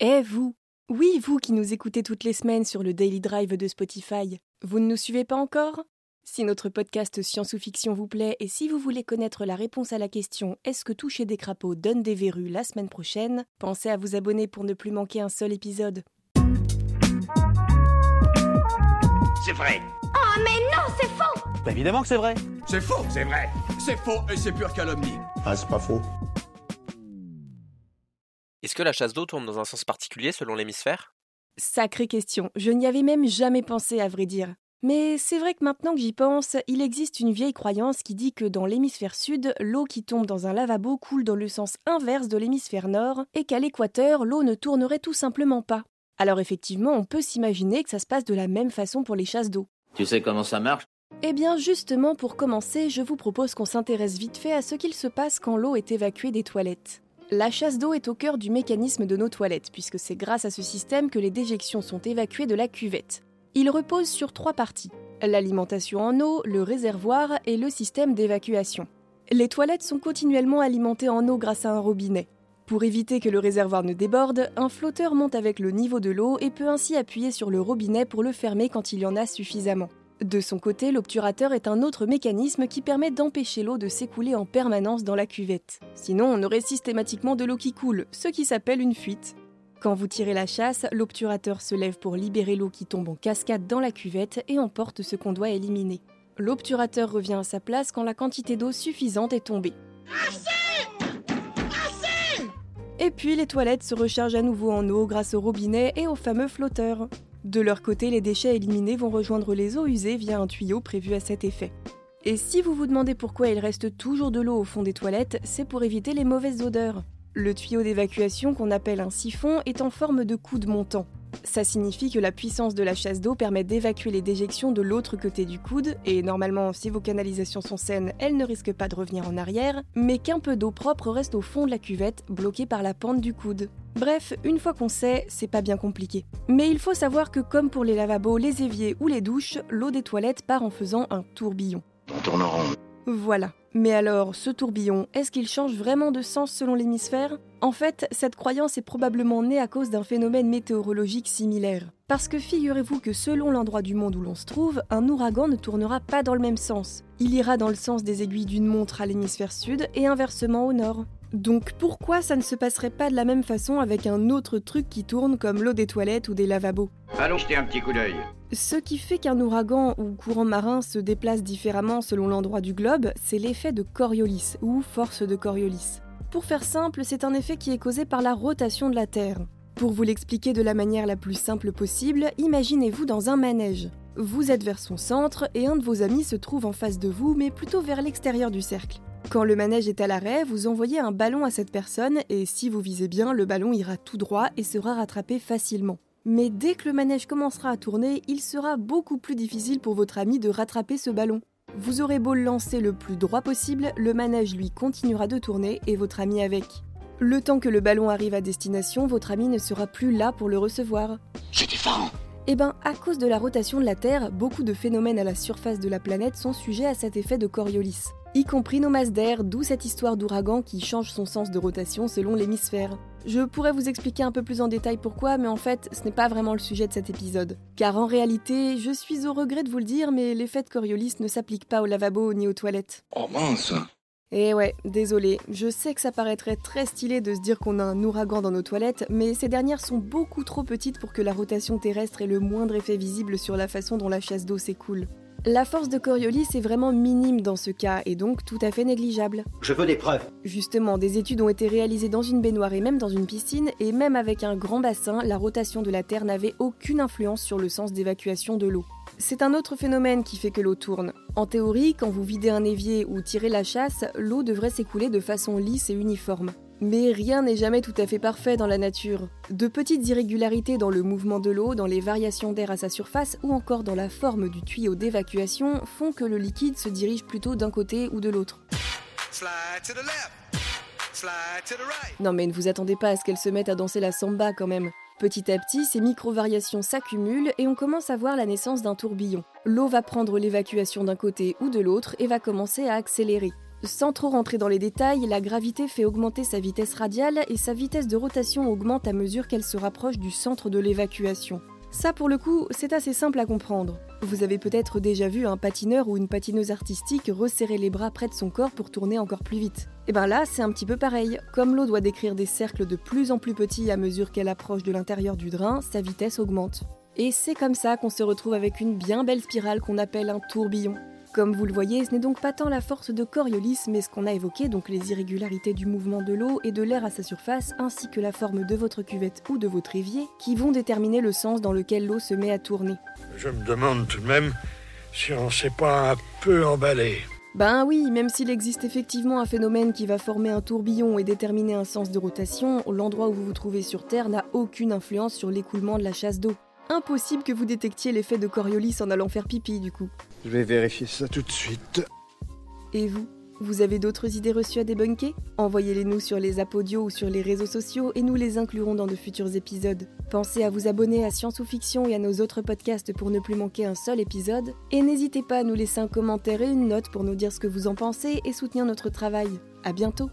Eh vous Oui, vous qui nous écoutez toutes les semaines sur le Daily Drive de Spotify, vous ne nous suivez pas encore? Si notre podcast Science ou Fiction vous plaît et si vous voulez connaître la réponse à la question Est-ce que toucher des crapauds donne des verrues la semaine prochaine? Pensez à vous abonner pour ne plus manquer un seul épisode. C'est vrai. Oh mais non, c'est faux Bah évidemment que c'est vrai. C'est faux, c'est vrai. C'est faux et c'est pure calomnie. Ah, c'est pas faux. Est-ce que la chasse d'eau tourne dans un sens particulier selon l'hémisphère? Sacrée question, je n'y avais même jamais pensé à vrai dire. Mais c'est vrai que maintenant que j'y pense, il existe une vieille croyance qui dit que dans l'hémisphère sud, l'eau qui tombe dans un lavabo coule dans le sens inverse de l'hémisphère nord, et qu'à l'équateur, l'eau ne tournerait tout simplement pas. Alors effectivement, on peut s'imaginer que ça se passe de la même façon pour les chasses d'eau. Tu sais comment ça marche? Eh bien justement, pour commencer, je vous propose qu'on s'intéresse vite fait à ce qu'il se passe quand l'eau est évacuée des toilettes. La chasse d'eau est au cœur du mécanisme de nos toilettes, puisque c'est grâce à ce système que les déjections sont évacuées de la cuvette. Il repose sur trois parties l'alimentation en eau, le réservoir et le système d'évacuation. Les toilettes sont continuellement alimentées en eau grâce à un robinet. Pour éviter que le réservoir ne déborde, un flotteur monte avec le niveau de l'eau et peut ainsi appuyer sur le robinet pour le fermer quand il y en a suffisamment. De son côté, l'obturateur est un autre mécanisme qui permet d'empêcher l'eau de s'écouler en permanence dans la cuvette. Sinon, on aurait systématiquement de l'eau qui coule, ce qui s'appelle une fuite. Quand vous tirez la chasse, l'obturateur se lève pour libérer l'eau qui tombe en cascade dans la cuvette et emporte ce qu'on doit éliminer. L'obturateur revient à sa place quand la quantité d'eau suffisante est tombée. Et puis les toilettes se rechargent à nouveau en eau grâce au robinet et au fameux flotteur. De leur côté, les déchets éliminés vont rejoindre les eaux usées via un tuyau prévu à cet effet. Et si vous vous demandez pourquoi il reste toujours de l'eau au fond des toilettes, c'est pour éviter les mauvaises odeurs. Le tuyau d'évacuation qu'on appelle un siphon est en forme de coude montant. Ça signifie que la puissance de la chasse d'eau permet d'évacuer les déjections de l'autre côté du coude, et normalement, si vos canalisations sont saines, elles ne risquent pas de revenir en arrière, mais qu'un peu d'eau propre reste au fond de la cuvette, bloquée par la pente du coude. Bref, une fois qu'on sait, c'est pas bien compliqué. Mais il faut savoir que comme pour les lavabos, les éviers ou les douches, l'eau des toilettes part en faisant un tourbillon. Voilà. Mais alors, ce tourbillon, est-ce qu'il change vraiment de sens selon l'hémisphère? En fait, cette croyance est probablement née à cause d'un phénomène météorologique similaire. Parce que figurez-vous que selon l'endroit du monde où l'on se trouve, un ouragan ne tournera pas dans le même sens. Il ira dans le sens des aiguilles d'une montre à l'hémisphère sud et inversement au nord. Donc pourquoi ça ne se passerait pas de la même façon avec un autre truc qui tourne comme l'eau des toilettes ou des lavabos? Allons jeter un petit coup d'œil. Ce qui fait qu'un ouragan ou courant marin se déplace différemment selon l'endroit du globe, c'est l'effet de Coriolis ou force de Coriolis. Pour faire simple, c'est un effet qui est causé par la rotation de la Terre. Pour vous l'expliquer de la manière la plus simple possible, imaginez-vous dans un manège. Vous êtes vers son centre et un de vos amis se trouve en face de vous, mais plutôt vers l'extérieur du cercle. Quand le manège est à l'arrêt, vous envoyez un ballon à cette personne et si vous visez bien, le ballon ira tout droit et sera rattrapé facilement. Mais dès que le manège commencera à tourner, il sera beaucoup plus difficile pour votre ami de rattraper ce ballon. Vous aurez beau le lancer le plus droit possible, le manège lui continuera de tourner et votre ami avec. Le temps que le ballon arrive à destination, votre ami ne sera plus là pour le recevoir. Je défends. Eh ben, à cause de la rotation de la Terre, beaucoup de phénomènes à la surface de la planète sont sujets à cet effet de Coriolis, y compris nos masses d'air, d'où cette histoire d'ouragan qui change son sens de rotation selon l'hémisphère. Je pourrais vous expliquer un peu plus en détail pourquoi, mais en fait, ce n'est pas vraiment le sujet de cet épisode. Car en réalité, je suis au regret de vous le dire, mais l'effet de Coriolis ne s'applique pas au lavabo ni aux toilettes. Oh mince Eh ouais, désolé, je sais que ça paraîtrait très stylé de se dire qu'on a un ouragan dans nos toilettes, mais ces dernières sont beaucoup trop petites pour que la rotation terrestre ait le moindre effet visible sur la façon dont la chasse d'eau s'écoule. La force de Coriolis est vraiment minime dans ce cas et donc tout à fait négligeable. Je veux des preuves. Justement, des études ont été réalisées dans une baignoire et même dans une piscine, et même avec un grand bassin, la rotation de la Terre n'avait aucune influence sur le sens d'évacuation de l'eau. C'est un autre phénomène qui fait que l'eau tourne. En théorie, quand vous videz un évier ou tirez la chasse, l'eau devrait s'écouler de façon lisse et uniforme. Mais rien n'est jamais tout à fait parfait dans la nature. De petites irrégularités dans le mouvement de l'eau, dans les variations d'air à sa surface ou encore dans la forme du tuyau d'évacuation font que le liquide se dirige plutôt d'un côté ou de l'autre. Non mais ne vous attendez pas à ce qu'elle se mette à danser la samba quand même. Petit à petit, ces micro-variations s'accumulent et on commence à voir la naissance d'un tourbillon. L'eau va prendre l'évacuation d'un côté ou de l'autre et va commencer à accélérer. Sans trop rentrer dans les détails, la gravité fait augmenter sa vitesse radiale et sa vitesse de rotation augmente à mesure qu'elle se rapproche du centre de l'évacuation. Ça pour le coup, c'est assez simple à comprendre. Vous avez peut-être déjà vu un patineur ou une patineuse artistique resserrer les bras près de son corps pour tourner encore plus vite. Et ben là, c'est un petit peu pareil. Comme l'eau doit décrire des cercles de plus en plus petits à mesure qu'elle approche de l'intérieur du drain, sa vitesse augmente. Et c'est comme ça qu'on se retrouve avec une bien belle spirale qu'on appelle un tourbillon. Comme vous le voyez, ce n'est donc pas tant la force de Coriolis, mais ce qu'on a évoqué, donc les irrégularités du mouvement de l'eau et de l'air à sa surface, ainsi que la forme de votre cuvette ou de votre évier, qui vont déterminer le sens dans lequel l'eau se met à tourner. Je me demande tout de même si on s'est pas un peu emballé. Ben oui, même s'il existe effectivement un phénomène qui va former un tourbillon et déterminer un sens de rotation, l'endroit où vous vous trouvez sur Terre n'a aucune influence sur l'écoulement de la chasse d'eau. Impossible que vous détectiez l'effet de Coriolis en allant faire pipi du coup. Je vais vérifier ça tout de suite. Et vous Vous avez d'autres idées reçues à débunker? Envoyez-les nous sur les apodios ou sur les réseaux sociaux et nous les inclurons dans de futurs épisodes. Pensez à vous abonner à Science ou Fiction et à nos autres podcasts pour ne plus manquer un seul épisode. Et n'hésitez pas à nous laisser un commentaire et une note pour nous dire ce que vous en pensez et soutenir notre travail. À bientôt